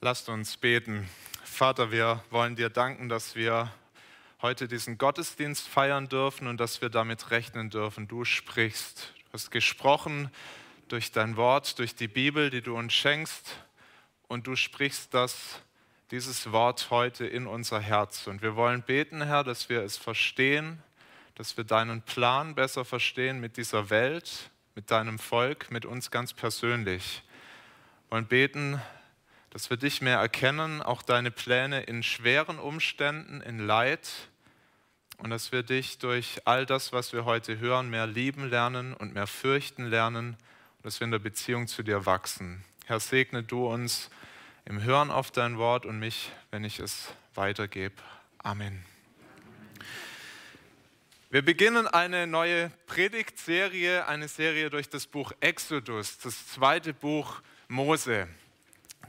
Lasst uns beten. Vater, wir wollen dir danken, dass wir heute diesen Gottesdienst feiern dürfen und dass wir damit rechnen dürfen. Du sprichst. Du hast gesprochen durch dein Wort, durch die Bibel, die du uns schenkst. Und du sprichst das, dieses Wort heute in unser Herz. Und wir wollen beten, Herr, dass wir es verstehen, dass wir deinen Plan besser verstehen mit dieser Welt, mit deinem Volk, mit uns ganz persönlich. Wir wollen beten, dass wir dich mehr erkennen, auch deine Pläne in schweren Umständen, in Leid und dass wir dich durch all das, was wir heute hören, mehr lieben lernen und mehr fürchten lernen und dass wir in der Beziehung zu dir wachsen. Herr, segne du uns im Hören auf dein Wort und mich, wenn ich es weitergebe. Amen. Wir beginnen eine neue Predigtserie, eine Serie durch das Buch Exodus, das zweite Buch Mose.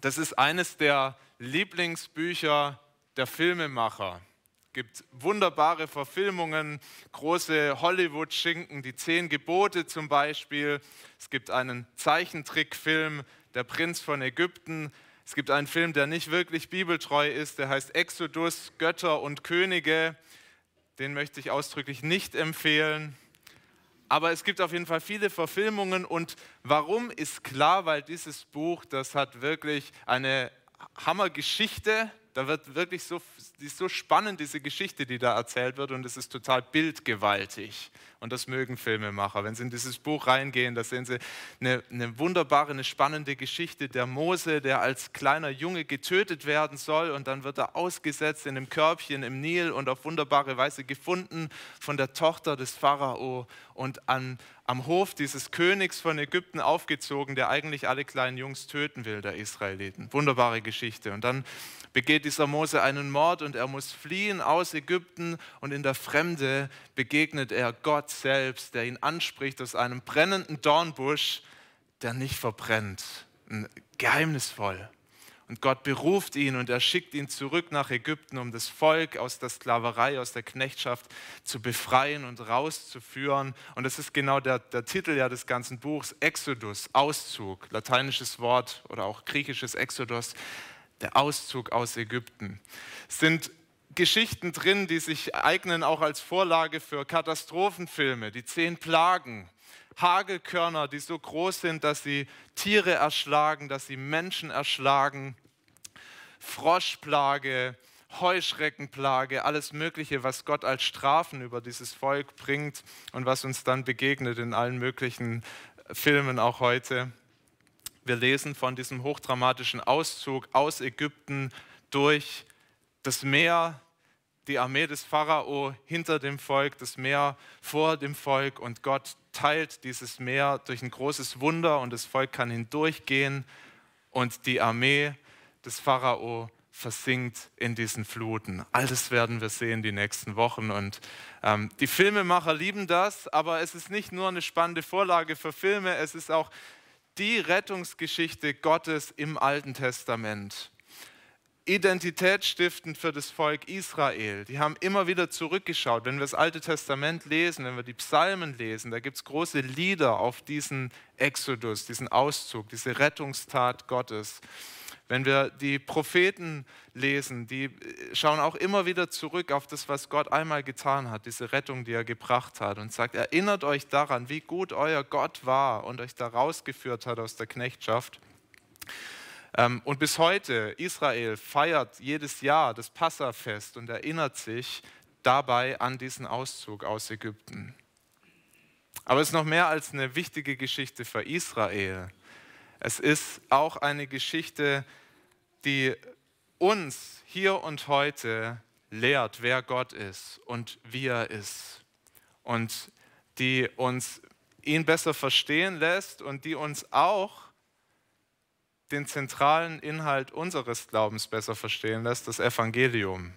Das ist eines der Lieblingsbücher der Filmemacher. Es gibt wunderbare Verfilmungen, große Hollywood-Schinken, die Zehn Gebote zum Beispiel. Es gibt einen Zeichentrickfilm, Der Prinz von Ägypten. Es gibt einen Film, der nicht wirklich bibeltreu ist, der heißt Exodus, Götter und Könige. Den möchte ich ausdrücklich nicht empfehlen. Aber es gibt auf jeden Fall viele Verfilmungen und warum ist klar, weil dieses Buch, das hat wirklich eine Hammergeschichte. Da wird wirklich so, ist so spannend, diese Geschichte, die da erzählt wird und es ist total bildgewaltig. Und das mögen Filmemacher. Wenn Sie in dieses Buch reingehen, da sehen Sie eine, eine wunderbare, eine spannende Geschichte der Mose, der als kleiner Junge getötet werden soll und dann wird er ausgesetzt in einem Körbchen im Nil und auf wunderbare Weise gefunden von der Tochter des Pharao und an, am Hof dieses Königs von Ägypten aufgezogen, der eigentlich alle kleinen Jungs töten will, der Israeliten. Wunderbare Geschichte. Und dann begeht dieser Mose einen Mord und er muss fliehen aus Ägypten und in der Fremde begegnet er Gott selbst, der ihn anspricht aus einem brennenden Dornbusch, der nicht verbrennt. Geheimnisvoll. Und Gott beruft ihn und er schickt ihn zurück nach Ägypten, um das Volk aus der Sklaverei, aus der Knechtschaft zu befreien und rauszuführen. Und das ist genau der, der Titel ja des ganzen Buchs, Exodus, Auszug, lateinisches Wort oder auch griechisches Exodus, der Auszug aus Ägypten. Es sind Geschichten drin, die sich eignen auch als Vorlage für Katastrophenfilme, die zehn Plagen, Hagelkörner, die so groß sind, dass sie Tiere erschlagen, dass sie Menschen erschlagen, Froschplage, Heuschreckenplage, alles Mögliche, was Gott als Strafen über dieses Volk bringt und was uns dann begegnet in allen möglichen Filmen auch heute. Wir lesen von diesem hochdramatischen Auszug aus Ägypten durch das Meer, die Armee des Pharao hinter dem Volk, das Meer vor dem Volk und Gott teilt dieses Meer durch ein großes Wunder und das Volk kann hindurchgehen und die Armee des Pharao versinkt in diesen Fluten. All das werden wir sehen die nächsten Wochen. Und ähm, die Filmemacher lieben das, aber es ist nicht nur eine spannende Vorlage für Filme, es ist auch die Rettungsgeschichte Gottes im Alten Testament identitätsstiftend für das Volk Israel. Die haben immer wieder zurückgeschaut. Wenn wir das Alte Testament lesen, wenn wir die Psalmen lesen, da gibt es große Lieder auf diesen Exodus, diesen Auszug, diese Rettungstat Gottes. Wenn wir die Propheten lesen, die schauen auch immer wieder zurück auf das, was Gott einmal getan hat, diese Rettung, die er gebracht hat und sagt, erinnert euch daran, wie gut euer Gott war und euch da rausgeführt hat aus der Knechtschaft. Ähm, und bis heute, Israel feiert jedes Jahr das Passafest und erinnert sich dabei an diesen Auszug aus Ägypten. Aber es ist noch mehr als eine wichtige Geschichte für Israel. Es ist auch eine Geschichte, die uns hier und heute lehrt, wer Gott ist und wie er ist. Und die uns ihn besser verstehen lässt und die uns auch den zentralen Inhalt unseres Glaubens besser verstehen lässt, das Evangelium.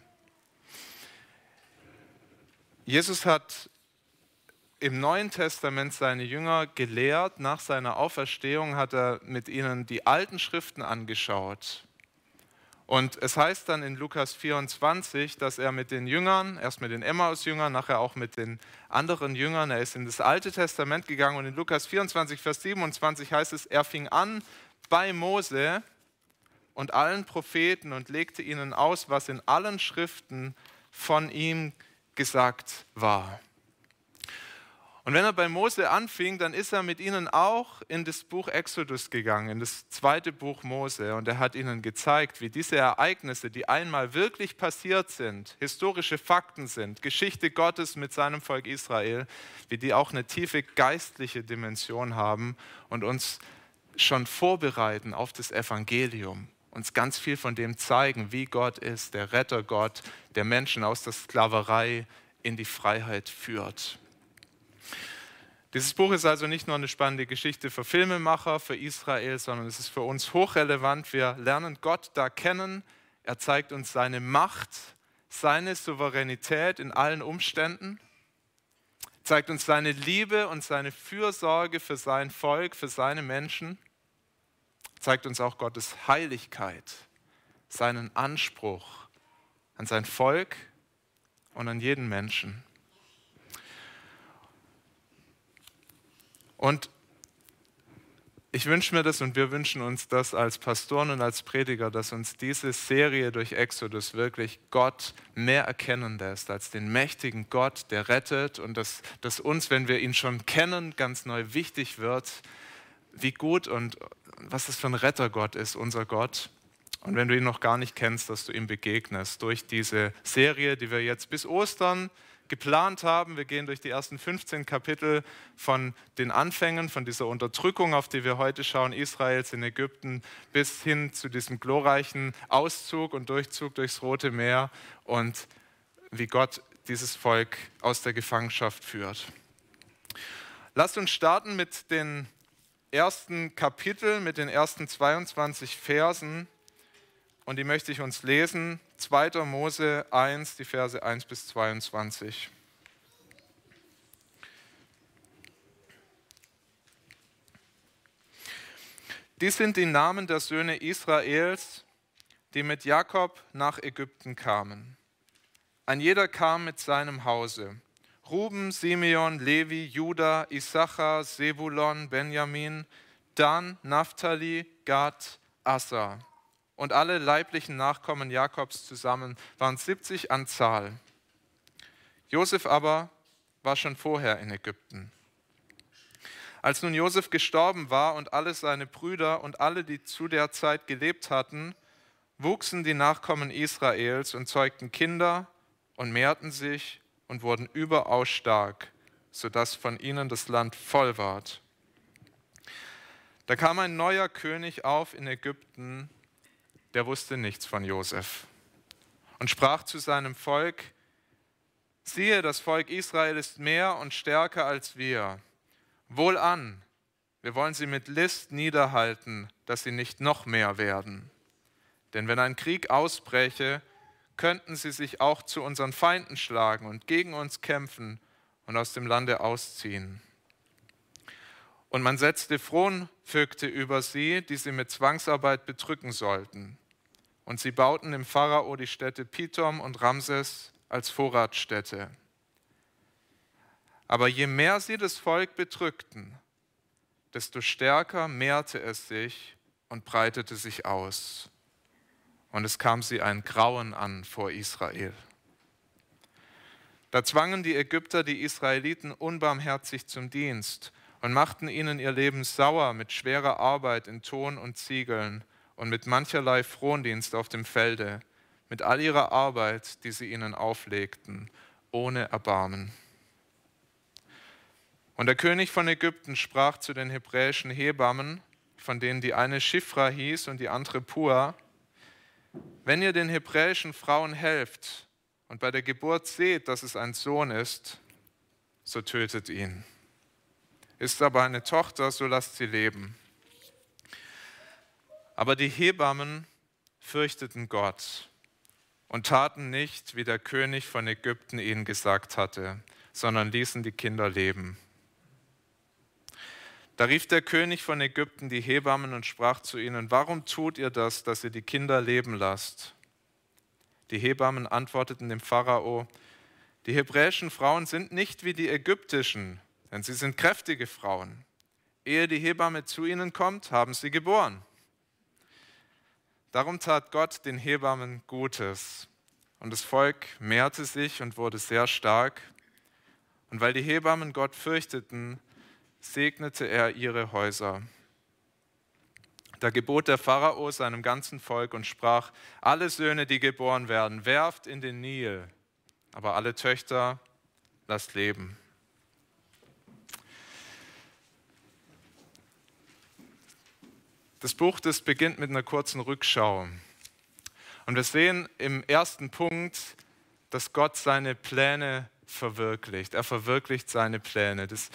Jesus hat im Neuen Testament seine Jünger gelehrt. Nach seiner Auferstehung hat er mit ihnen die alten Schriften angeschaut. Und es heißt dann in Lukas 24, dass er mit den Jüngern, erst mit den Emmaus-Jüngern, nachher auch mit den anderen Jüngern, er ist in das Alte Testament gegangen und in Lukas 24, Vers 27 heißt es, er fing an bei Mose und allen Propheten und legte ihnen aus, was in allen Schriften von ihm gesagt war. Und wenn er bei Mose anfing, dann ist er mit ihnen auch in das Buch Exodus gegangen, in das zweite Buch Mose. Und er hat ihnen gezeigt, wie diese Ereignisse, die einmal wirklich passiert sind, historische Fakten sind, Geschichte Gottes mit seinem Volk Israel, wie die auch eine tiefe geistliche Dimension haben und uns schon vorbereiten auf das Evangelium, uns ganz viel von dem zeigen, wie Gott ist, der Rettergott, der Menschen aus der Sklaverei in die Freiheit führt. Dieses Buch ist also nicht nur eine spannende Geschichte für Filmemacher, für Israel, sondern es ist für uns hochrelevant. Wir lernen Gott da kennen. Er zeigt uns seine Macht, seine Souveränität in allen Umständen, zeigt uns seine Liebe und seine Fürsorge für sein Volk, für seine Menschen, zeigt uns auch Gottes Heiligkeit, seinen Anspruch an sein Volk und an jeden Menschen. Und ich wünsche mir das und wir wünschen uns das als Pastoren und als Prediger, dass uns diese Serie durch Exodus wirklich Gott mehr erkennen lässt als den mächtigen Gott, der rettet und dass, dass uns, wenn wir ihn schon kennen, ganz neu wichtig wird, wie gut und was das für ein Rettergott ist, unser Gott. Und wenn du ihn noch gar nicht kennst, dass du ihm begegnest durch diese Serie, die wir jetzt bis Ostern geplant haben. Wir gehen durch die ersten 15 Kapitel von den Anfängen, von dieser Unterdrückung, auf die wir heute schauen, Israels in Ägypten, bis hin zu diesem glorreichen Auszug und Durchzug durchs Rote Meer und wie Gott dieses Volk aus der Gefangenschaft führt. Lasst uns starten mit den ersten Kapiteln, mit den ersten 22 Versen und die möchte ich uns lesen. 2. Mose 1, die Verse 1 bis 22. Dies sind die Namen der Söhne Israels, die mit Jakob nach Ägypten kamen. Ein jeder kam mit seinem Hause. Ruben, Simeon, Levi, Judah, Issachar, Sebulon, Benjamin, Dan, Naphtali, Gad, Assa und alle leiblichen Nachkommen Jakobs zusammen waren 70 an Zahl. Josef aber war schon vorher in Ägypten. Als nun Josef gestorben war und alle seine Brüder und alle, die zu der Zeit gelebt hatten, wuchsen die Nachkommen Israels und zeugten Kinder und mehrten sich und wurden überaus stark, sodass von ihnen das Land voll ward. Da kam ein neuer König auf in Ägypten, der wusste nichts von Josef und sprach zu seinem Volk, siehe, das Volk Israel ist mehr und stärker als wir. Wohlan, wir wollen sie mit List niederhalten, dass sie nicht noch mehr werden. Denn wenn ein Krieg ausbräche, könnten sie sich auch zu unseren Feinden schlagen und gegen uns kämpfen und aus dem Lande ausziehen. Und man setzte Fronvögte über sie, die sie mit Zwangsarbeit bedrücken sollten. Und sie bauten dem Pharao die Städte Pithom und Ramses als Vorratsstätte. Aber je mehr sie das Volk bedrückten, desto stärker mehrte es sich und breitete sich aus. Und es kam sie ein Grauen an vor Israel. Da zwangen die Ägypter die Israeliten unbarmherzig zum Dienst und machten ihnen ihr Leben sauer mit schwerer Arbeit in Ton und Ziegeln und mit mancherlei Frondienst auf dem Felde, mit all ihrer Arbeit, die sie ihnen auflegten, ohne Erbarmen. Und der König von Ägypten sprach zu den hebräischen Hebammen, von denen die eine Schifra hieß und die andere Pua, wenn ihr den hebräischen Frauen helft und bei der Geburt seht, dass es ein Sohn ist, so tötet ihn. Ist aber eine Tochter, so lasst sie leben. Aber die Hebammen fürchteten Gott und taten nicht, wie der König von Ägypten ihnen gesagt hatte, sondern ließen die Kinder leben. Da rief der König von Ägypten die Hebammen und sprach zu ihnen, warum tut ihr das, dass ihr die Kinder leben lasst? Die Hebammen antworteten dem Pharao, die hebräischen Frauen sind nicht wie die ägyptischen, denn sie sind kräftige Frauen. Ehe die Hebamme zu ihnen kommt, haben sie geboren. Darum tat Gott den Hebammen Gutes. Und das Volk mehrte sich und wurde sehr stark. Und weil die Hebammen Gott fürchteten, segnete er ihre Häuser. Da gebot der Pharao seinem ganzen Volk und sprach, alle Söhne, die geboren werden, werft in den Nil, aber alle Töchter lasst leben. Das Buch, das beginnt mit einer kurzen Rückschau. Und wir sehen im ersten Punkt, dass Gott seine Pläne verwirklicht. Er verwirklicht seine Pläne. Das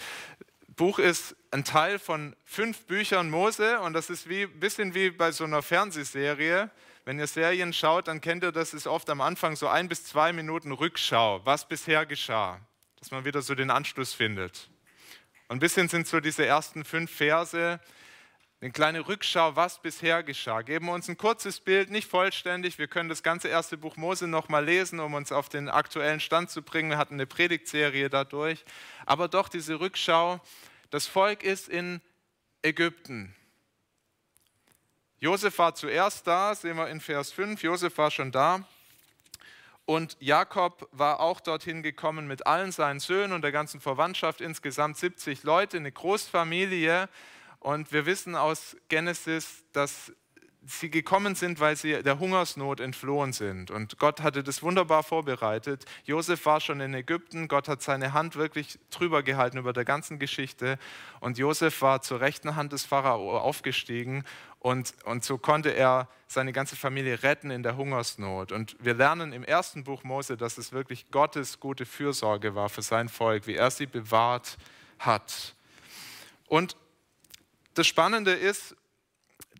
Buch ist ein Teil von fünf Büchern Mose und das ist ein bisschen wie bei so einer Fernsehserie. Wenn ihr Serien schaut, dann kennt ihr, das ist oft am Anfang so ein bis zwei Minuten Rückschau, was bisher geschah, dass man wieder so den Anschluss findet. Und ein bisschen sind so diese ersten fünf Verse, eine kleine Rückschau, was bisher geschah. Geben wir uns ein kurzes Bild, nicht vollständig. Wir können das ganze erste Buch Mose nochmal lesen, um uns auf den aktuellen Stand zu bringen. Wir hatten eine Predigtserie dadurch. Aber doch diese Rückschau. Das Volk ist in Ägypten. Josef war zuerst da, sehen wir in Vers 5. Josef war schon da. Und Jakob war auch dorthin gekommen mit allen seinen Söhnen und der ganzen Verwandtschaft, insgesamt 70 Leute, eine Großfamilie. Und wir wissen aus Genesis, dass sie gekommen sind, weil sie der Hungersnot entflohen sind. Und Gott hatte das wunderbar vorbereitet. Josef war schon in Ägypten. Gott hat seine Hand wirklich drüber gehalten über der ganzen Geschichte. Und Josef war zur rechten Hand des Pharao aufgestiegen. Und, und so konnte er seine ganze Familie retten in der Hungersnot. Und wir lernen im ersten Buch Mose, dass es wirklich Gottes gute Fürsorge war für sein Volk, wie er sie bewahrt hat. Und das Spannende ist,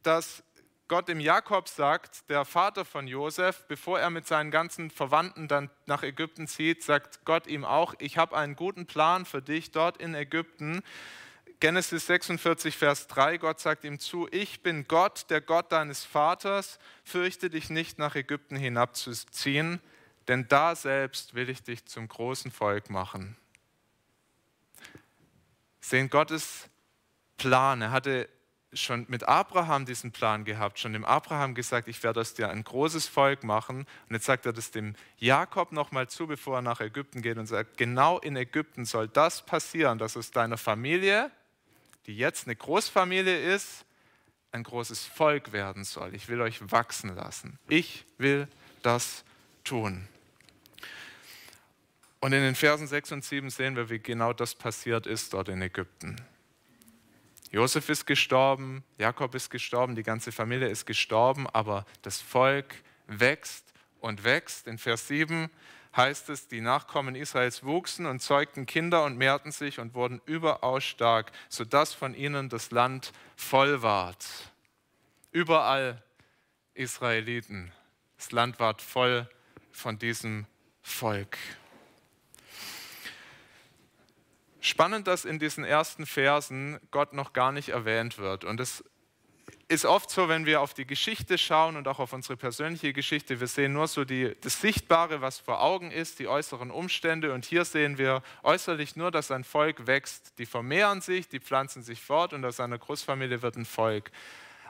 dass Gott dem Jakob sagt, der Vater von Josef, bevor er mit seinen ganzen Verwandten dann nach Ägypten zieht, sagt Gott ihm auch, ich habe einen guten Plan für dich dort in Ägypten. Genesis 46, Vers 3, Gott sagt ihm zu, ich bin Gott, der Gott deines Vaters, fürchte dich nicht nach Ägypten hinabzuziehen, denn da selbst will ich dich zum großen Volk machen. Sehen Gottes Plan. Er hatte schon mit Abraham diesen Plan gehabt, schon dem Abraham gesagt, ich werde aus dir ein großes Volk machen. Und jetzt sagt er das dem Jakob nochmal zu, bevor er nach Ägypten geht und sagt, genau in Ägypten soll das passieren, dass aus deiner Familie, die jetzt eine Großfamilie ist, ein großes Volk werden soll. Ich will euch wachsen lassen. Ich will das tun. Und in den Versen 6 und 7 sehen wir, wie genau das passiert ist dort in Ägypten. Josef ist gestorben, Jakob ist gestorben, die ganze Familie ist gestorben, aber das Volk wächst und wächst. In Vers 7 heißt es, die Nachkommen Israels wuchsen und zeugten Kinder und mehrten sich und wurden überaus stark, sodass von ihnen das Land voll ward. Überall Israeliten. Das Land ward voll von diesem Volk. Spannend, dass in diesen ersten Versen Gott noch gar nicht erwähnt wird. Und es ist oft so, wenn wir auf die Geschichte schauen und auch auf unsere persönliche Geschichte, wir sehen nur so die, das Sichtbare, was vor Augen ist, die äußeren Umstände. Und hier sehen wir äußerlich nur, dass ein Volk wächst. Die vermehren sich, die pflanzen sich fort und aus einer Großfamilie wird ein Volk.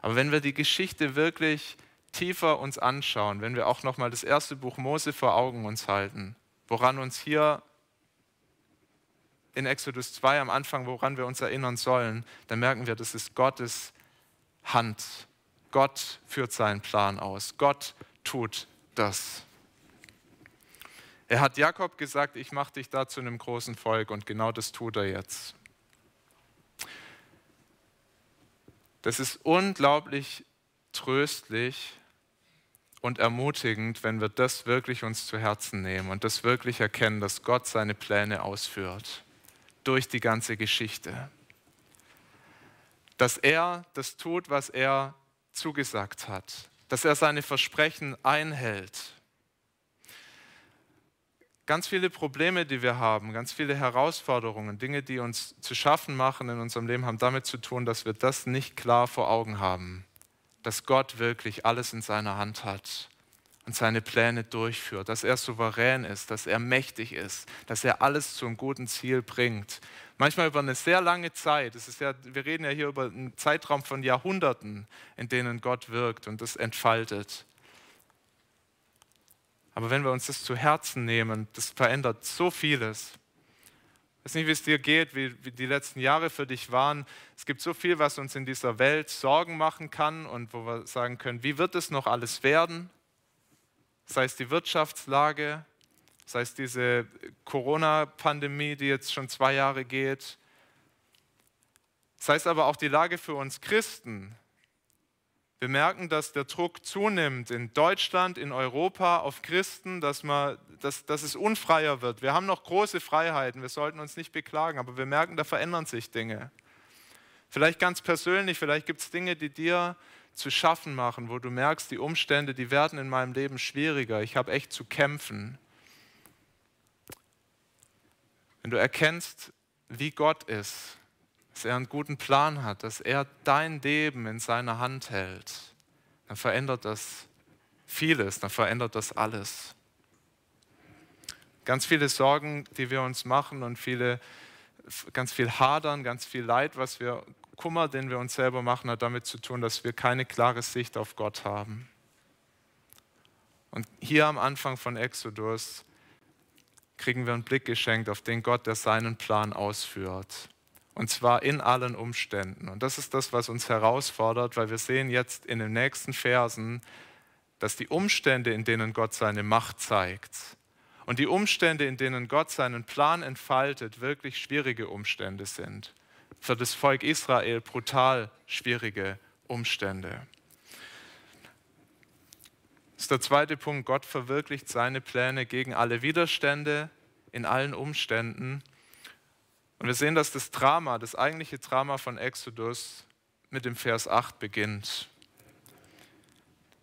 Aber wenn wir die Geschichte wirklich tiefer uns anschauen, wenn wir auch nochmal das erste Buch Mose vor Augen uns halten, woran uns hier in Exodus 2 am Anfang, woran wir uns erinnern sollen, dann merken wir, das ist Gottes Hand. Gott führt seinen Plan aus. Gott tut das. Er hat Jakob gesagt, ich mache dich da zu einem großen Volk und genau das tut er jetzt. Das ist unglaublich tröstlich und ermutigend, wenn wir das wirklich uns zu Herzen nehmen und das wirklich erkennen, dass Gott seine Pläne ausführt durch die ganze Geschichte. Dass er das tut, was er zugesagt hat. Dass er seine Versprechen einhält. Ganz viele Probleme, die wir haben, ganz viele Herausforderungen, Dinge, die uns zu schaffen machen in unserem Leben, haben damit zu tun, dass wir das nicht klar vor Augen haben. Dass Gott wirklich alles in seiner Hand hat und seine Pläne durchführt, dass er souverän ist, dass er mächtig ist, dass er alles zum guten Ziel bringt. Manchmal über eine sehr lange Zeit. Es ist ja, wir reden ja hier über einen Zeitraum von Jahrhunderten, in denen Gott wirkt und das entfaltet. Aber wenn wir uns das zu Herzen nehmen, das verändert so vieles. Ich weiß nicht, wie es dir geht, wie, wie die letzten Jahre für dich waren. Es gibt so viel, was uns in dieser Welt Sorgen machen kann und wo wir sagen können, wie wird es noch alles werden? Sei es die Wirtschaftslage, sei es diese Corona-Pandemie, die jetzt schon zwei Jahre geht, sei es aber auch die Lage für uns Christen. Wir merken, dass der Druck zunimmt in Deutschland, in Europa auf Christen, dass, man, dass, dass es unfreier wird. Wir haben noch große Freiheiten, wir sollten uns nicht beklagen, aber wir merken, da verändern sich Dinge. Vielleicht ganz persönlich, vielleicht gibt es Dinge, die dir zu schaffen machen, wo du merkst, die Umstände, die werden in meinem Leben schwieriger, ich habe echt zu kämpfen. Wenn du erkennst, wie Gott ist, dass er einen guten Plan hat, dass er dein Leben in seiner Hand hält, dann verändert das vieles, dann verändert das alles. Ganz viele Sorgen, die wir uns machen und viele, ganz viel Hadern, ganz viel Leid, was wir Kummer, den wir uns selber machen, hat damit zu tun, dass wir keine klare Sicht auf Gott haben. Und hier am Anfang von Exodus kriegen wir einen Blick geschenkt auf den Gott, der seinen Plan ausführt. Und zwar in allen Umständen. Und das ist das, was uns herausfordert, weil wir sehen jetzt in den nächsten Versen, dass die Umstände, in denen Gott seine Macht zeigt, und die Umstände, in denen Gott seinen Plan entfaltet, wirklich schwierige Umstände sind für das Volk Israel brutal schwierige Umstände. Das ist der zweite Punkt. Gott verwirklicht seine Pläne gegen alle Widerstände in allen Umständen. Und wir sehen, dass das Drama, das eigentliche Drama von Exodus mit dem Vers 8 beginnt.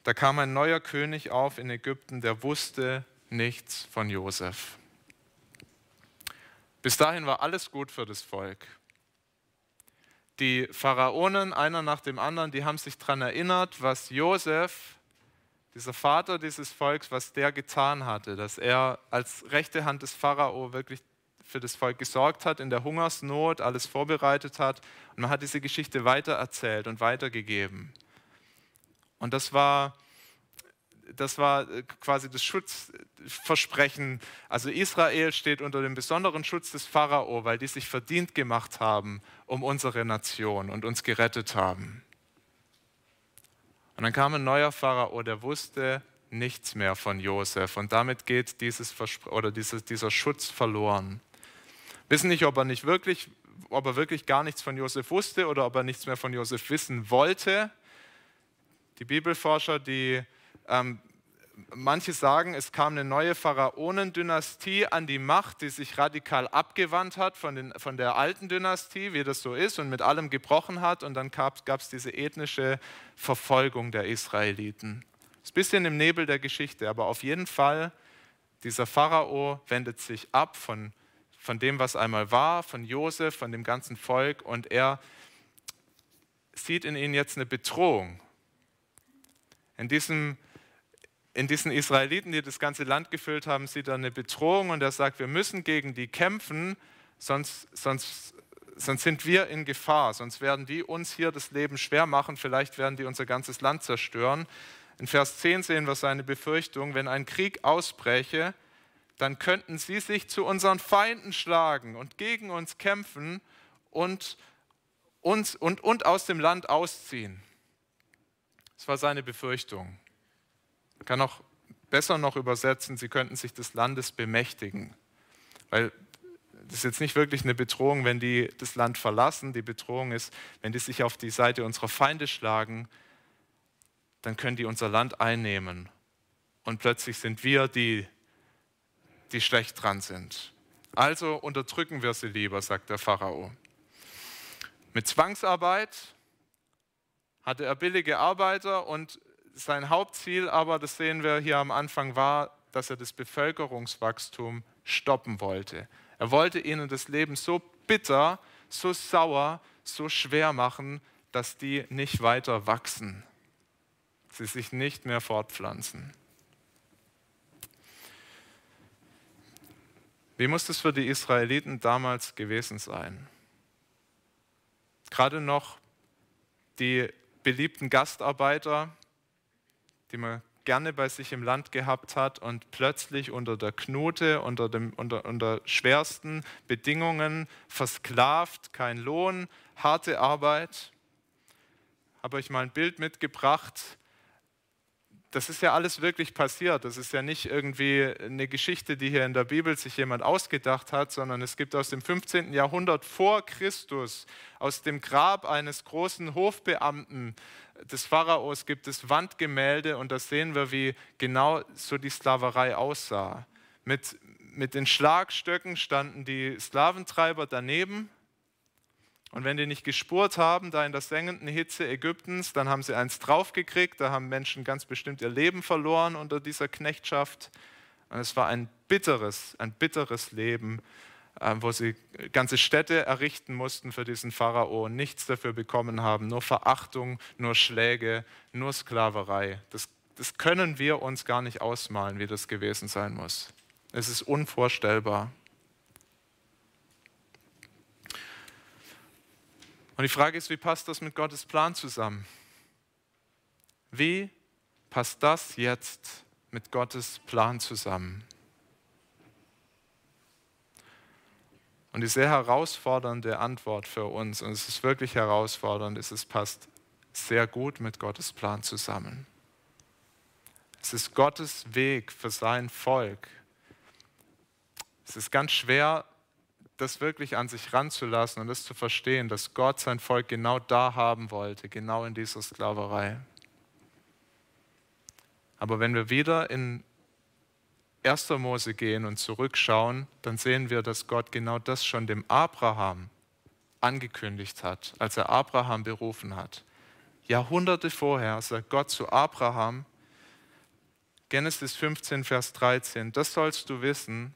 Da kam ein neuer König auf in Ägypten, der wusste nichts von Josef. Bis dahin war alles gut für das Volk. Die Pharaonen, einer nach dem anderen, die haben sich daran erinnert, was Josef, dieser Vater dieses Volks, was der getan hatte, dass er als rechte Hand des Pharao wirklich für das Volk gesorgt hat, in der Hungersnot alles vorbereitet hat. Und man hat diese Geschichte weitererzählt und weitergegeben. Und das war das war äh, quasi das Schutzversprechen. Also Israel steht unter dem besonderen Schutz des Pharao, weil die sich verdient gemacht haben um unsere Nation und uns gerettet haben. Und dann kam ein neuer Pharao, der wusste nichts mehr von Josef und damit geht dieses oder dieses, dieser Schutz verloren. Wissen nicht, ob er nicht wirklich, ob er wirklich gar nichts von Josef wusste oder ob er nichts mehr von Josef wissen wollte. Die Bibelforscher, die ähm, manche sagen, es kam eine neue Pharaonendynastie an die Macht, die sich radikal abgewandt hat von, den, von der alten Dynastie, wie das so ist, und mit allem gebrochen hat. Und dann gab es diese ethnische Verfolgung der Israeliten. Ist ein bisschen im Nebel der Geschichte, aber auf jeden Fall, dieser Pharao wendet sich ab von, von dem, was einmal war, von Josef, von dem ganzen Volk, und er sieht in ihnen jetzt eine Bedrohung. In diesem in diesen Israeliten, die das ganze Land gefüllt haben, sieht er eine Bedrohung und er sagt, wir müssen gegen die kämpfen, sonst, sonst, sonst sind wir in Gefahr, sonst werden die uns hier das Leben schwer machen, vielleicht werden die unser ganzes Land zerstören. In Vers 10 sehen wir seine Befürchtung, wenn ein Krieg ausbräche, dann könnten sie sich zu unseren Feinden schlagen und gegen uns kämpfen und, uns, und, und aus dem Land ausziehen. Das war seine Befürchtung. Man kann auch besser noch übersetzen, sie könnten sich des Landes bemächtigen. Weil das ist jetzt nicht wirklich eine Bedrohung, wenn die das Land verlassen. Die Bedrohung ist, wenn die sich auf die Seite unserer Feinde schlagen, dann können die unser Land einnehmen. Und plötzlich sind wir die, die schlecht dran sind. Also unterdrücken wir sie lieber, sagt der Pharao. Mit Zwangsarbeit hatte er billige Arbeiter und sein Hauptziel aber, das sehen wir hier am Anfang, war, dass er das Bevölkerungswachstum stoppen wollte. Er wollte ihnen das Leben so bitter, so sauer, so schwer machen, dass die nicht weiter wachsen, sie sich nicht mehr fortpflanzen. Wie muss das für die Israeliten damals gewesen sein? Gerade noch die beliebten Gastarbeiter, die man gerne bei sich im Land gehabt hat und plötzlich unter der Knute, unter, dem, unter, unter schwersten Bedingungen versklavt, kein Lohn, harte Arbeit. Habe euch mal ein Bild mitgebracht das ist ja alles wirklich passiert. Das ist ja nicht irgendwie eine Geschichte, die hier in der Bibel sich jemand ausgedacht hat, sondern es gibt aus dem 15. Jahrhundert vor Christus, aus dem Grab eines großen Hofbeamten des Pharaos gibt es Wandgemälde und da sehen wir, wie genau so die Sklaverei aussah. Mit, mit den Schlagstöcken standen die Sklaventreiber daneben und wenn die nicht gespurt haben, da in der sengenden Hitze Ägyptens, dann haben sie eins draufgekriegt, da haben Menschen ganz bestimmt ihr Leben verloren unter dieser Knechtschaft. Und es war ein bitteres, ein bitteres Leben, wo sie ganze Städte errichten mussten für diesen Pharao und nichts dafür bekommen haben, nur Verachtung, nur Schläge, nur Sklaverei. Das, das können wir uns gar nicht ausmalen, wie das gewesen sein muss. Es ist unvorstellbar. Und die Frage ist, wie passt das mit Gottes Plan zusammen? Wie passt das jetzt mit Gottes Plan zusammen? Und die sehr herausfordernde Antwort für uns, und es ist wirklich herausfordernd, ist, es passt sehr gut mit Gottes Plan zusammen. Es ist Gottes Weg für sein Volk. Es ist ganz schwer das wirklich an sich ranzulassen und das zu verstehen, dass Gott sein Volk genau da haben wollte, genau in dieser Sklaverei. Aber wenn wir wieder in 1. Mose gehen und zurückschauen, dann sehen wir, dass Gott genau das schon dem Abraham angekündigt hat, als er Abraham berufen hat. Jahrhunderte vorher sagt Gott zu Abraham, Genesis 15, Vers 13, das sollst du wissen,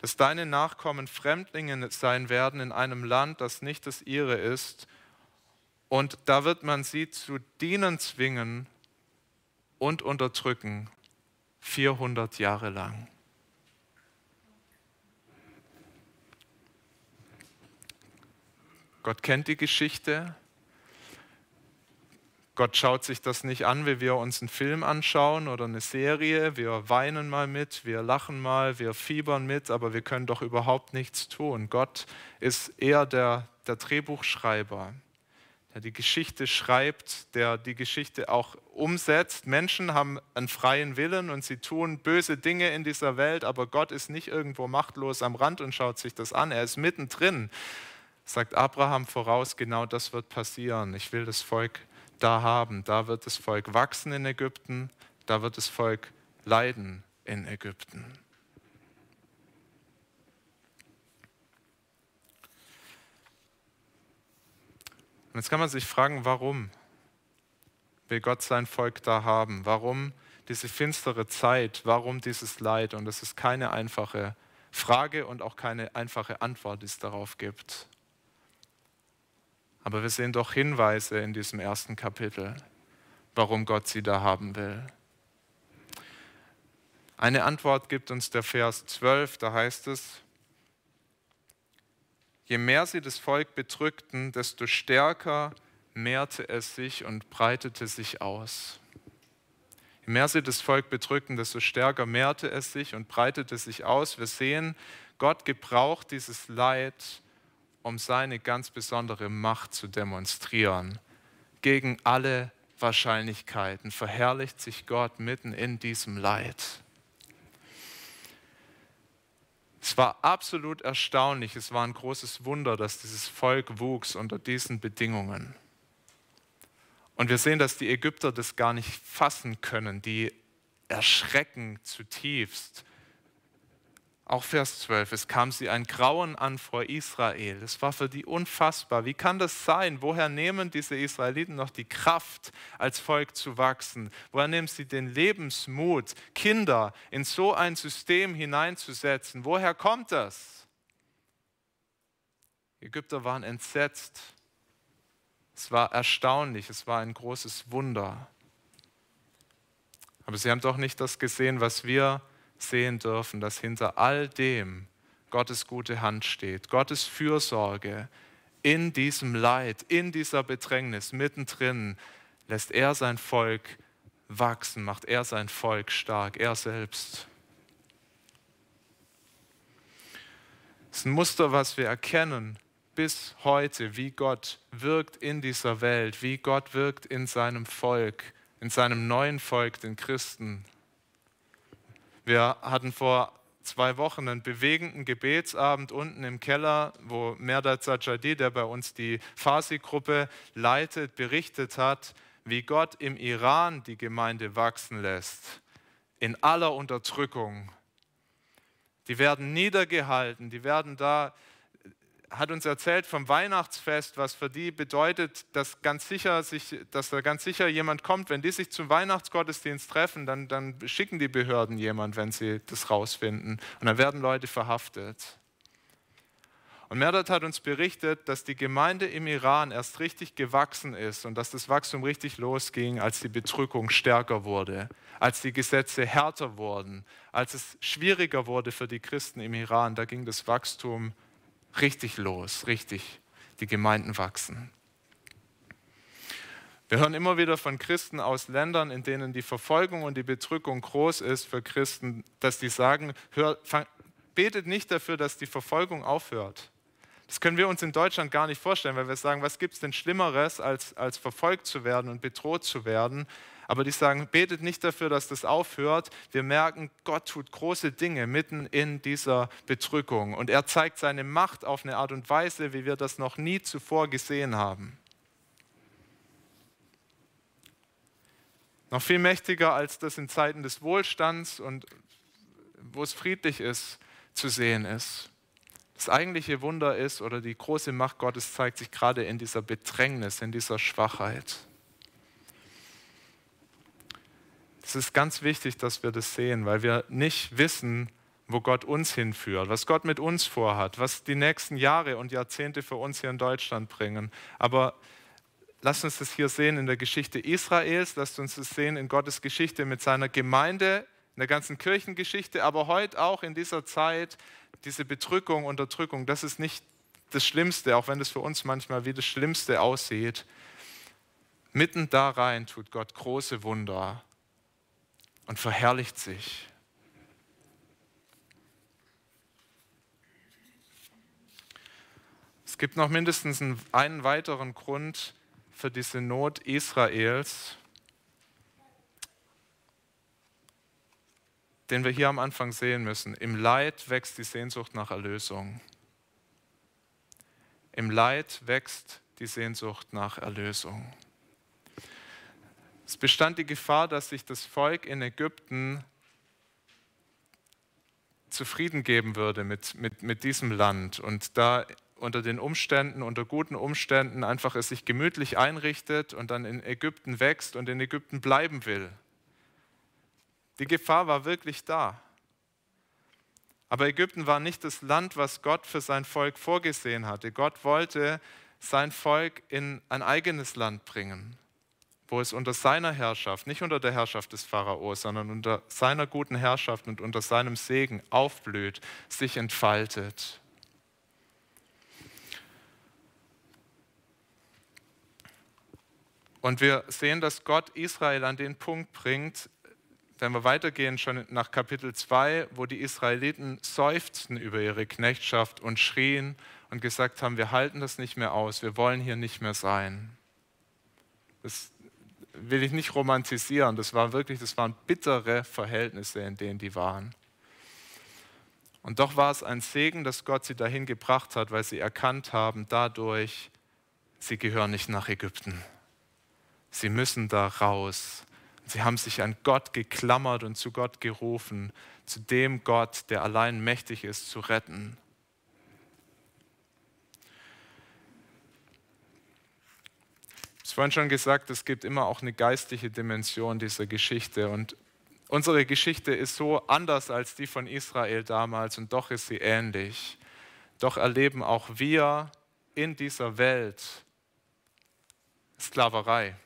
dass deine Nachkommen Fremdlinge sein werden in einem Land, das nicht das ihre ist. Und da wird man sie zu dienen zwingen und unterdrücken, 400 Jahre lang. Gott kennt die Geschichte, Gott schaut sich das nicht an, wie wir uns einen Film anschauen oder eine Serie. Wir weinen mal mit, wir lachen mal, wir fiebern mit, aber wir können doch überhaupt nichts tun. Gott ist eher der, der Drehbuchschreiber, der die Geschichte schreibt, der die Geschichte auch umsetzt. Menschen haben einen freien Willen und sie tun böse Dinge in dieser Welt, aber Gott ist nicht irgendwo machtlos am Rand und schaut sich das an. Er ist mittendrin. Sagt Abraham voraus, genau das wird passieren. Ich will das Volk da haben. Da wird das Volk wachsen in Ägypten, da wird das Volk leiden in Ägypten. Und jetzt kann man sich fragen, warum will Gott sein Volk da haben? Warum diese finstere Zeit? Warum dieses Leid? Und es ist keine einfache Frage und auch keine einfache Antwort, die es darauf gibt. Aber wir sehen doch Hinweise in diesem ersten Kapitel, warum Gott sie da haben will. Eine Antwort gibt uns der Vers 12, da heißt es, je mehr sie das Volk bedrückten, desto stärker mehrte es sich und breitete sich aus. Je mehr sie das Volk bedrückten, desto stärker mehrte es sich und breitete sich aus. Wir sehen, Gott gebraucht dieses Leid, um seine ganz besondere Macht zu demonstrieren. Gegen alle Wahrscheinlichkeiten verherrlicht sich Gott mitten in diesem Leid. Es war absolut erstaunlich, es war ein großes Wunder, dass dieses Volk wuchs unter diesen Bedingungen. Und wir sehen, dass die Ägypter das gar nicht fassen können, die erschrecken zutiefst auch Vers 12, es kam sie ein Grauen an vor Israel. Es war für die unfassbar. Wie kann das sein? Woher nehmen diese Israeliten noch die Kraft, als Volk zu wachsen? Woher nehmen sie den Lebensmut, Kinder in so ein System hineinzusetzen? Woher kommt das? Die Ägypter waren entsetzt. Es war erstaunlich, es war ein großes Wunder. Aber sie haben doch nicht das gesehen, was wir sehen dürfen, dass hinter all dem Gottes gute Hand steht, Gottes Fürsorge in diesem Leid, in dieser Bedrängnis, mittendrin, lässt er sein Volk wachsen, macht er sein Volk stark, er selbst. Es ist ein Muster, was wir erkennen bis heute, wie Gott wirkt in dieser Welt, wie Gott wirkt in seinem Volk, in seinem neuen Volk, den Christen. Wir hatten vor zwei Wochen einen bewegenden Gebetsabend unten im Keller, wo Merda Zajadi, der bei uns die Farsi-Gruppe leitet, berichtet hat, wie Gott im Iran die Gemeinde wachsen lässt, in aller Unterdrückung. Die werden niedergehalten, die werden da hat uns erzählt vom Weihnachtsfest, was für die bedeutet, dass, ganz sicher sich, dass da ganz sicher jemand kommt. Wenn die sich zum Weihnachtsgottesdienst treffen, dann, dann schicken die Behörden jemand, wenn sie das rausfinden. Und dann werden Leute verhaftet. Und Merdat hat uns berichtet, dass die Gemeinde im Iran erst richtig gewachsen ist und dass das Wachstum richtig losging, als die Bedrückung stärker wurde, als die Gesetze härter wurden, als es schwieriger wurde für die Christen im Iran. Da ging das Wachstum richtig los, richtig. Die Gemeinden wachsen. Wir hören immer wieder von Christen aus Ländern, in denen die Verfolgung und die Bedrückung groß ist für Christen, dass die sagen, hör, fang, betet nicht dafür, dass die Verfolgung aufhört. Das können wir uns in Deutschland gar nicht vorstellen, weil wir sagen, was gibt es denn Schlimmeres, als, als verfolgt zu werden und bedroht zu werden? Aber die sagen, betet nicht dafür, dass das aufhört. Wir merken, Gott tut große Dinge mitten in dieser Bedrückung. Und er zeigt seine Macht auf eine Art und Weise, wie wir das noch nie zuvor gesehen haben. Noch viel mächtiger als das in Zeiten des Wohlstands und wo es friedlich ist, zu sehen ist. Das eigentliche Wunder ist, oder die große Macht Gottes zeigt sich gerade in dieser Bedrängnis, in dieser Schwachheit. Es ist ganz wichtig, dass wir das sehen, weil wir nicht wissen, wo Gott uns hinführt, was Gott mit uns vorhat, was die nächsten Jahre und Jahrzehnte für uns hier in Deutschland bringen. Aber lasst uns das hier sehen in der Geschichte Israels, lasst uns das sehen in Gottes Geschichte mit seiner Gemeinde, in der ganzen Kirchengeschichte, aber heute auch in dieser Zeit, diese Bedrückung, Unterdrückung, das ist nicht das Schlimmste, auch wenn es für uns manchmal wie das Schlimmste aussieht. Mitten da rein tut Gott große Wunder und verherrlicht sich. Es gibt noch mindestens einen weiteren Grund für diese Not Israels, den wir hier am Anfang sehen müssen. Im Leid wächst die Sehnsucht nach Erlösung. Im Leid wächst die Sehnsucht nach Erlösung. Es bestand die Gefahr, dass sich das Volk in Ägypten zufrieden geben würde mit, mit, mit diesem Land und da unter den Umständen, unter guten Umständen einfach es sich gemütlich einrichtet und dann in Ägypten wächst und in Ägypten bleiben will. Die Gefahr war wirklich da. Aber Ägypten war nicht das Land, was Gott für sein Volk vorgesehen hatte. Gott wollte sein Volk in ein eigenes Land bringen, wo es unter seiner Herrschaft, nicht unter der Herrschaft des Pharaos, sondern unter seiner guten Herrschaft und unter seinem Segen aufblüht, sich entfaltet. Und wir sehen, dass Gott Israel an den Punkt bringt, wenn wir weitergehen, schon nach Kapitel 2, wo die Israeliten seufzten über ihre Knechtschaft und schrien und gesagt haben, wir halten das nicht mehr aus, wir wollen hier nicht mehr sein. Das will ich nicht romantisieren, das waren wirklich, das waren bittere Verhältnisse, in denen die waren. Und doch war es ein Segen, dass Gott sie dahin gebracht hat, weil sie erkannt haben, dadurch, sie gehören nicht nach Ägypten. Sie müssen da raus. Sie haben sich an Gott geklammert und zu Gott gerufen, zu dem Gott, der allein mächtig ist, zu retten. Habe vorhin schon gesagt, es gibt immer auch eine geistliche Dimension dieser Geschichte. Und unsere Geschichte ist so anders als die von Israel damals und doch ist sie ähnlich. Doch erleben auch wir in dieser Welt Sklaverei.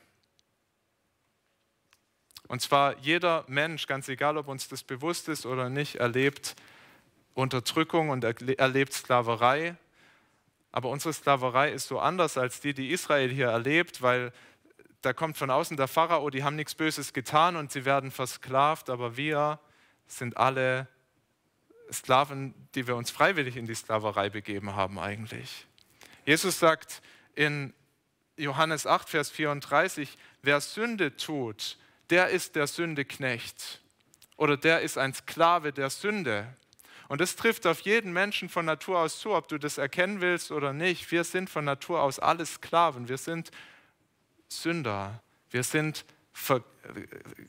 Und zwar jeder Mensch, ganz egal, ob uns das bewusst ist oder nicht, erlebt Unterdrückung und erlebt Sklaverei. Aber unsere Sklaverei ist so anders als die, die Israel hier erlebt, weil da kommt von außen der Pharao, die haben nichts Böses getan und sie werden versklavt, aber wir sind alle Sklaven, die wir uns freiwillig in die Sklaverei begeben haben eigentlich. Jesus sagt in Johannes 8, Vers 34, wer Sünde tut, der ist der Sündeknecht oder der ist ein Sklave der Sünde. Und das trifft auf jeden Menschen von Natur aus zu, ob du das erkennen willst oder nicht. Wir sind von Natur aus alle Sklaven. Wir sind Sünder. Wir sind,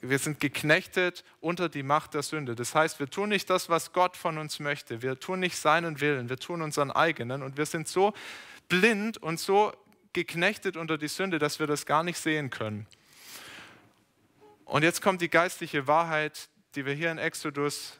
wir sind geknechtet unter die Macht der Sünde. Das heißt, wir tun nicht das, was Gott von uns möchte. Wir tun nicht seinen Willen. Wir tun unseren eigenen. Und wir sind so blind und so geknechtet unter die Sünde, dass wir das gar nicht sehen können. Und jetzt kommt die geistliche Wahrheit, die wir hier in Exodus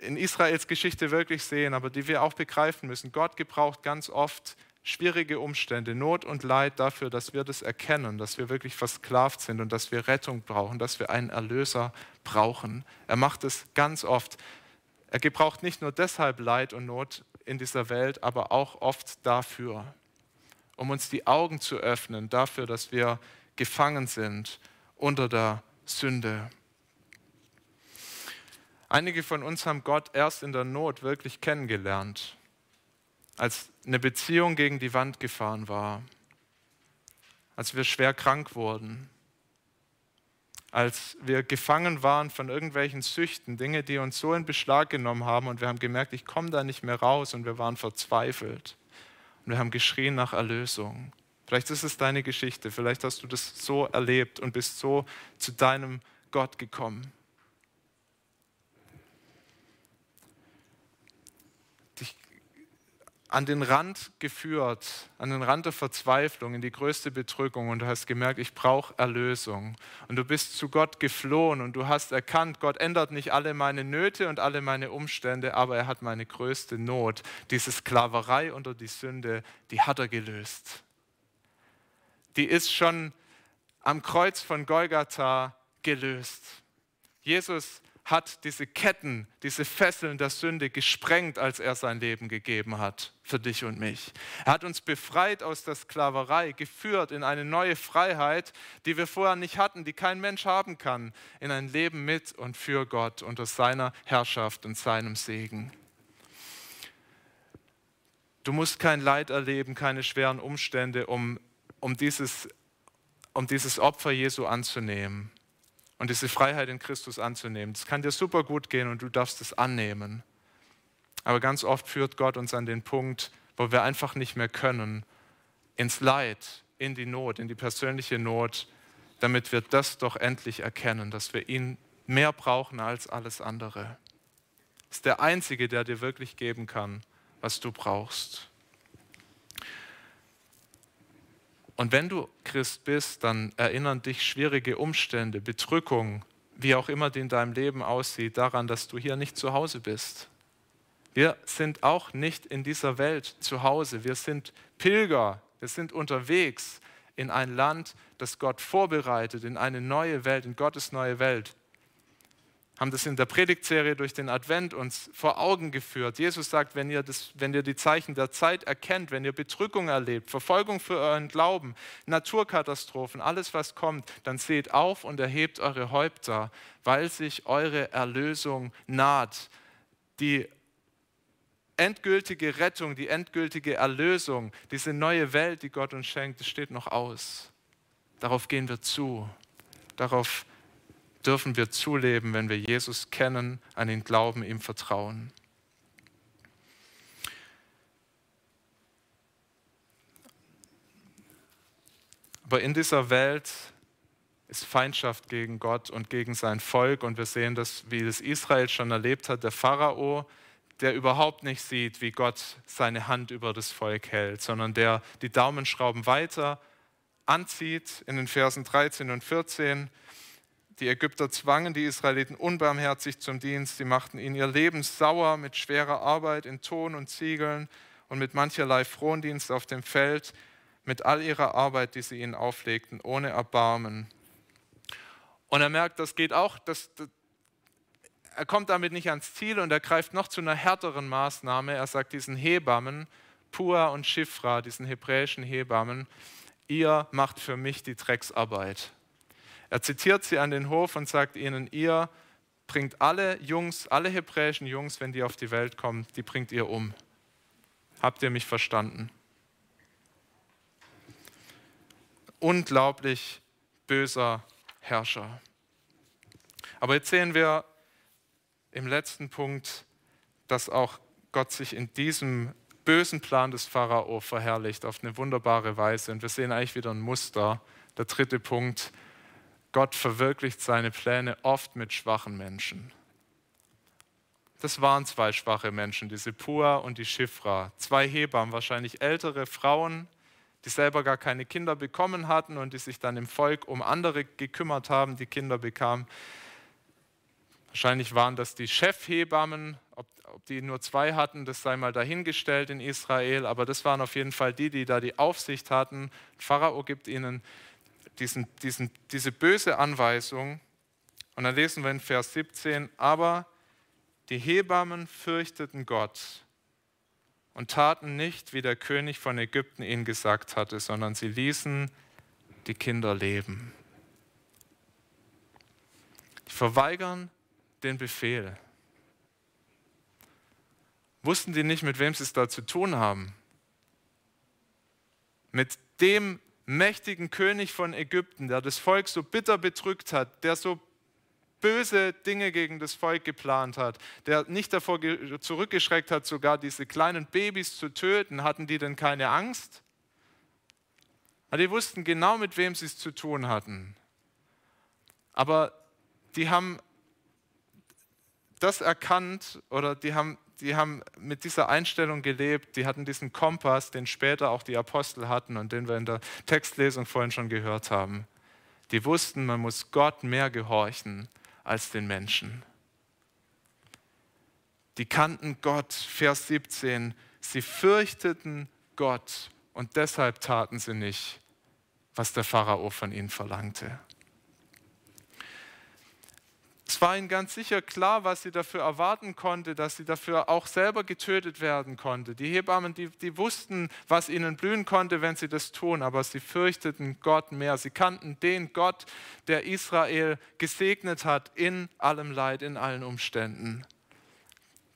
in Israels Geschichte wirklich sehen, aber die wir auch begreifen müssen. Gott gebraucht ganz oft schwierige Umstände, Not und Leid dafür, dass wir das erkennen, dass wir wirklich versklavt sind und dass wir Rettung brauchen, dass wir einen Erlöser brauchen. Er macht es ganz oft. Er gebraucht nicht nur deshalb Leid und Not in dieser Welt, aber auch oft dafür, um uns die Augen zu öffnen, dafür, dass wir gefangen sind unter der Sünde. Einige von uns haben Gott erst in der Not wirklich kennengelernt als eine Beziehung gegen die Wand gefahren war, als wir schwer krank wurden, als wir gefangen waren von irgendwelchen Süchten, Dinge, die uns so in Beschlag genommen haben und wir haben gemerkt, ich komme da nicht mehr raus und wir waren verzweifelt und wir haben geschrien nach Erlösung. Vielleicht ist es deine Geschichte, vielleicht hast du das so erlebt und bist so zu deinem Gott gekommen. An den Rand geführt, an den Rand der Verzweiflung, in die größte Bedrückung und du hast gemerkt, ich brauche Erlösung. Und du bist zu Gott geflohen und du hast erkannt, Gott ändert nicht alle meine Nöte und alle meine Umstände, aber er hat meine größte Not, diese Sklaverei unter die Sünde, die hat er gelöst. Die ist schon am Kreuz von Golgatha gelöst. Jesus hat diese Ketten, diese Fesseln der Sünde gesprengt, als er sein Leben gegeben hat für dich und mich. Er hat uns befreit aus der Sklaverei, geführt in eine neue Freiheit, die wir vorher nicht hatten, die kein Mensch haben kann, in ein Leben mit und für Gott unter seiner Herrschaft und seinem Segen. Du musst kein Leid erleben, keine schweren Umstände, um, um, dieses, um dieses Opfer Jesu anzunehmen und diese Freiheit in Christus anzunehmen. Es kann dir super gut gehen und du darfst es annehmen. Aber ganz oft führt Gott uns an den Punkt, wo wir einfach nicht mehr können, ins Leid, in die Not, in die persönliche Not, damit wir das doch endlich erkennen, dass wir ihn mehr brauchen als alles andere. Ist der Einzige, der dir wirklich geben kann, was du brauchst. Und wenn du Christ bist, dann erinnern dich schwierige Umstände, Bedrückung, wie auch immer die in deinem Leben aussieht, daran, dass du hier nicht zu Hause bist. Wir sind auch nicht in dieser Welt zu Hause. Wir sind Pilger. Wir sind unterwegs in ein Land, das Gott vorbereitet, in eine neue Welt, in Gottes neue Welt haben das in der Predigtserie durch den Advent uns vor Augen geführt. Jesus sagt, wenn ihr, das, wenn ihr die Zeichen der Zeit erkennt, wenn ihr Bedrückung erlebt, Verfolgung für euren Glauben, Naturkatastrophen, alles was kommt, dann seht auf und erhebt eure Häupter, weil sich eure Erlösung naht. Die endgültige Rettung, die endgültige Erlösung, diese neue Welt, die Gott uns schenkt, das steht noch aus. Darauf gehen wir zu. Darauf dürfen wir zuleben, wenn wir Jesus kennen, an ihn glauben, ihm vertrauen. Aber in dieser Welt ist Feindschaft gegen Gott und gegen sein Volk. Und wir sehen das, wie es Israel schon erlebt hat. Der Pharao, der überhaupt nicht sieht, wie Gott seine Hand über das Volk hält, sondern der die Daumenschrauben weiter anzieht in den Versen 13 und 14 die Ägypter zwangen die Israeliten unbarmherzig zum Dienst. Sie machten ihnen ihr Leben sauer mit schwerer Arbeit in Ton und Ziegeln und mit mancherlei Frondienst auf dem Feld, mit all ihrer Arbeit, die sie ihnen auflegten, ohne Erbarmen. Und er merkt, das geht auch, das, das, er kommt damit nicht ans Ziel und er greift noch zu einer härteren Maßnahme. Er sagt diesen Hebammen, Pua und Shifra, diesen hebräischen Hebammen, ihr macht für mich die Drecksarbeit. Er zitiert sie an den Hof und sagt ihnen, ihr bringt alle Jungs, alle hebräischen Jungs, wenn die auf die Welt kommen, die bringt ihr um. Habt ihr mich verstanden? Unglaublich böser Herrscher. Aber jetzt sehen wir im letzten Punkt, dass auch Gott sich in diesem bösen Plan des Pharao verherrlicht auf eine wunderbare Weise. Und wir sehen eigentlich wieder ein Muster. Der dritte Punkt, Gott verwirklicht seine Pläne oft mit schwachen Menschen. Das waren zwei schwache Menschen, diese Pua und die Schifra. Zwei Hebammen, wahrscheinlich ältere Frauen, die selber gar keine Kinder bekommen hatten und die sich dann im Volk um andere gekümmert haben, die Kinder bekamen. Wahrscheinlich waren das die Chefhebammen, ob, ob die nur zwei hatten, das sei mal dahingestellt in Israel, aber das waren auf jeden Fall die, die da die Aufsicht hatten. Pharao gibt ihnen diesen, diesen, diese böse Anweisung. Und dann lesen wir in Vers 17, aber die Hebammen fürchteten Gott und taten nicht, wie der König von Ägypten ihnen gesagt hatte, sondern sie ließen die Kinder leben. Die verweigern den Befehl. Wussten die nicht, mit wem sie es da zu tun haben? Mit dem mächtigen König von Ägypten, der das Volk so bitter bedrückt hat, der so böse Dinge gegen das Volk geplant hat, der nicht davor zurückgeschreckt hat, sogar diese kleinen Babys zu töten, hatten die denn keine Angst? Die wussten genau, mit wem sie es zu tun hatten. Aber die haben das erkannt oder die haben die haben mit dieser Einstellung gelebt, die hatten diesen Kompass, den später auch die Apostel hatten und den wir in der Textlesung vorhin schon gehört haben. Die wussten, man muss Gott mehr gehorchen als den Menschen. Die kannten Gott, Vers 17, sie fürchteten Gott und deshalb taten sie nicht, was der Pharao von ihnen verlangte. Es war ihnen ganz sicher klar, was sie dafür erwarten konnte, dass sie dafür auch selber getötet werden konnte. Die Hebammen, die, die wussten, was ihnen blühen konnte, wenn sie das tun, aber sie fürchteten Gott mehr. Sie kannten den Gott, der Israel gesegnet hat in allem Leid, in allen Umständen,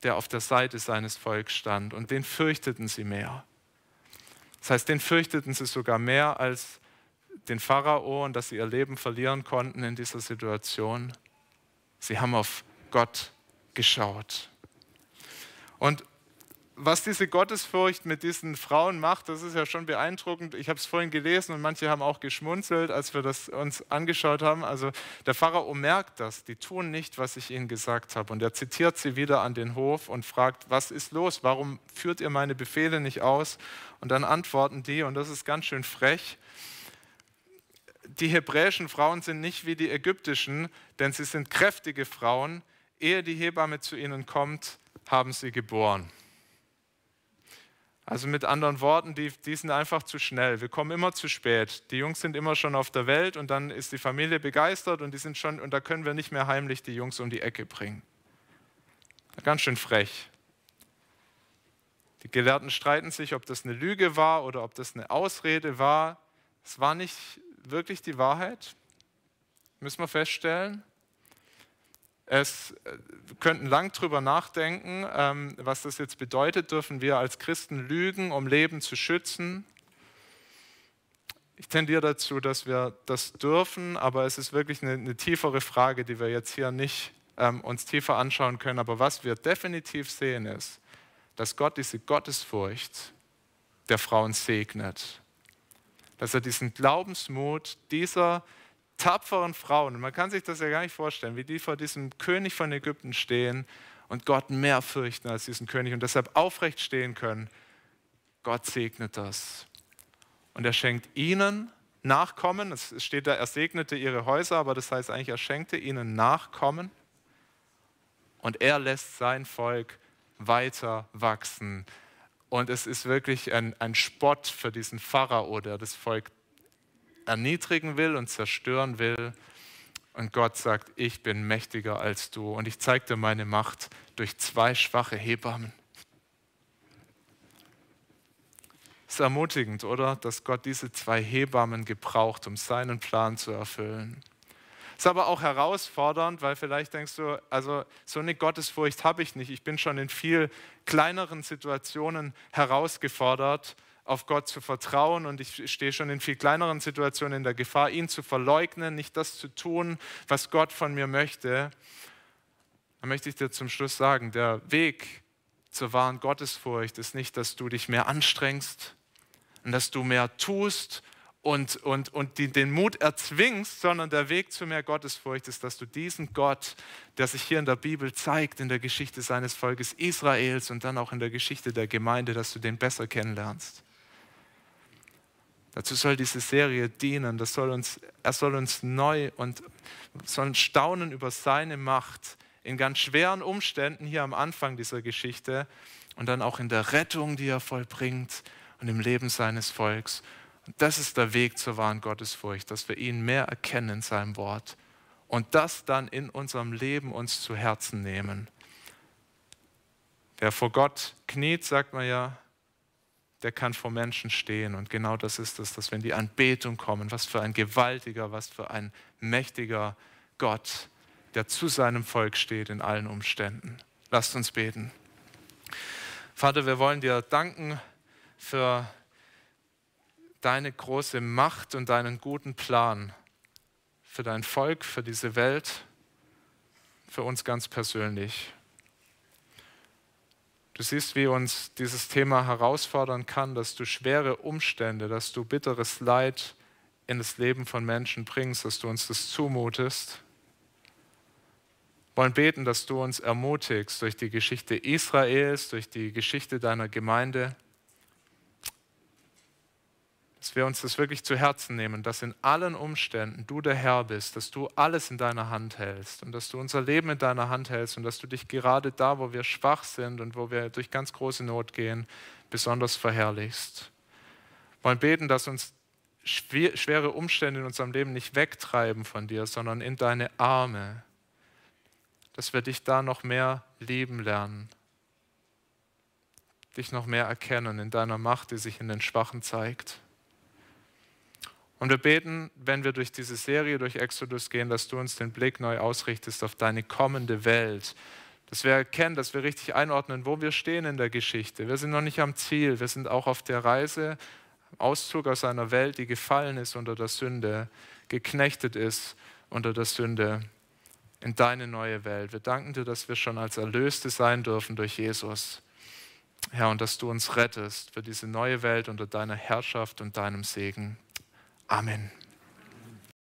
der auf der Seite seines Volkes stand. Und den fürchteten sie mehr. Das heißt, den fürchteten sie sogar mehr als den Pharao und dass sie ihr Leben verlieren konnten in dieser Situation. Sie haben auf Gott geschaut. Und was diese Gottesfurcht mit diesen Frauen macht, das ist ja schon beeindruckend. Ich habe es vorhin gelesen und manche haben auch geschmunzelt, als wir das uns angeschaut haben. Also der Pharao merkt das, die tun nicht, was ich ihnen gesagt habe. Und er zitiert sie wieder an den Hof und fragt, was ist los? Warum führt ihr meine Befehle nicht aus? Und dann antworten die, und das ist ganz schön frech, die hebräischen Frauen sind nicht wie die ägyptischen, denn sie sind kräftige Frauen. Ehe die Hebamme zu ihnen kommt, haben sie geboren. Also mit anderen Worten, die, die sind einfach zu schnell. Wir kommen immer zu spät. Die Jungs sind immer schon auf der Welt und dann ist die Familie begeistert und die sind schon und da können wir nicht mehr heimlich die Jungs um die Ecke bringen. Ganz schön frech. Die Gelehrten streiten sich, ob das eine Lüge war oder ob das eine Ausrede war. Es war nicht wirklich die Wahrheit? Müssen wir feststellen. Es, wir äh, könnten lang drüber nachdenken, ähm, was das jetzt bedeutet. Dürfen wir als Christen lügen, um Leben zu schützen? Ich tendiere dazu, dass wir das dürfen, aber es ist wirklich eine, eine tiefere Frage, die wir jetzt hier nicht ähm, uns tiefer anschauen können. Aber was wir definitiv sehen ist, dass Gott diese Gottesfurcht der Frauen segnet dass er diesen Glaubensmut dieser tapferen Frauen, und man kann sich das ja gar nicht vorstellen, wie die vor diesem König von Ägypten stehen und Gott mehr fürchten als diesen König und deshalb aufrecht stehen können. Gott segnet das. Und er schenkt ihnen Nachkommen. Es steht da, er segnete ihre Häuser, aber das heißt eigentlich, er schenkte ihnen Nachkommen. Und er lässt sein Volk weiter wachsen und es ist wirklich ein, ein Spott für diesen Pharao, der das Volk erniedrigen will und zerstören will. Und Gott sagt, ich bin mächtiger als du und ich zeige dir meine Macht durch zwei schwache Hebammen. Ist ermutigend, oder? Dass Gott diese zwei Hebammen gebraucht, um seinen Plan zu erfüllen. Ist aber auch herausfordernd, weil vielleicht denkst du, also so eine Gottesfurcht habe ich nicht. Ich bin schon in viel kleineren Situationen herausgefordert, auf Gott zu vertrauen und ich stehe schon in viel kleineren Situationen in der Gefahr, ihn zu verleugnen, nicht das zu tun, was Gott von mir möchte. Da möchte ich dir zum Schluss sagen, der Weg zur wahren Gottesfurcht ist nicht, dass du dich mehr anstrengst und dass du mehr tust und, und, und die, den Mut erzwingst, sondern der Weg zu mehr Gottesfurcht ist, dass du diesen Gott, der sich hier in der Bibel zeigt, in der Geschichte seines Volkes Israels und dann auch in der Geschichte der Gemeinde, dass du den besser kennenlernst. Dazu soll diese Serie dienen. Das soll uns, er soll uns neu und sollen staunen über seine Macht in ganz schweren Umständen hier am Anfang dieser Geschichte und dann auch in der Rettung, die er vollbringt und im Leben seines Volks. Und das ist der Weg zur wahren Gottesfurcht, dass wir ihn mehr erkennen in seinem Wort und das dann in unserem Leben uns zu Herzen nehmen. Wer vor Gott kniet, sagt man ja, der kann vor Menschen stehen. Und genau das ist es, dass wenn die Anbetung kommen, was für ein gewaltiger, was für ein mächtiger Gott, der zu seinem Volk steht in allen Umständen. Lasst uns beten. Vater, wir wollen dir danken für deine große Macht und deinen guten Plan für dein Volk, für diese Welt, für uns ganz persönlich. Du siehst, wie uns dieses Thema herausfordern kann, dass du schwere Umstände, dass du bitteres Leid in das Leben von Menschen bringst, dass du uns das zumutest. Wir wollen beten, dass du uns ermutigst durch die Geschichte Israels, durch die Geschichte deiner Gemeinde dass wir uns das wirklich zu Herzen nehmen, dass in allen Umständen du der Herr bist, dass du alles in deiner Hand hältst und dass du unser Leben in deiner Hand hältst und dass du dich gerade da, wo wir schwach sind und wo wir durch ganz große Not gehen, besonders verherrlichst. Wir wollen beten, dass uns schwere Umstände in unserem Leben nicht wegtreiben von dir, sondern in deine Arme, dass wir dich da noch mehr lieben lernen, dich noch mehr erkennen in deiner Macht, die sich in den Schwachen zeigt. Und wir beten, wenn wir durch diese Serie, durch Exodus gehen, dass du uns den Blick neu ausrichtest auf deine kommende Welt. Dass wir erkennen, dass wir richtig einordnen, wo wir stehen in der Geschichte. Wir sind noch nicht am Ziel, wir sind auch auf der Reise, Auszug aus einer Welt, die gefallen ist unter der Sünde, geknechtet ist unter der Sünde, in deine neue Welt. Wir danken dir, dass wir schon als Erlöste sein dürfen durch Jesus. Herr, und dass du uns rettest für diese neue Welt unter deiner Herrschaft und deinem Segen. Amen.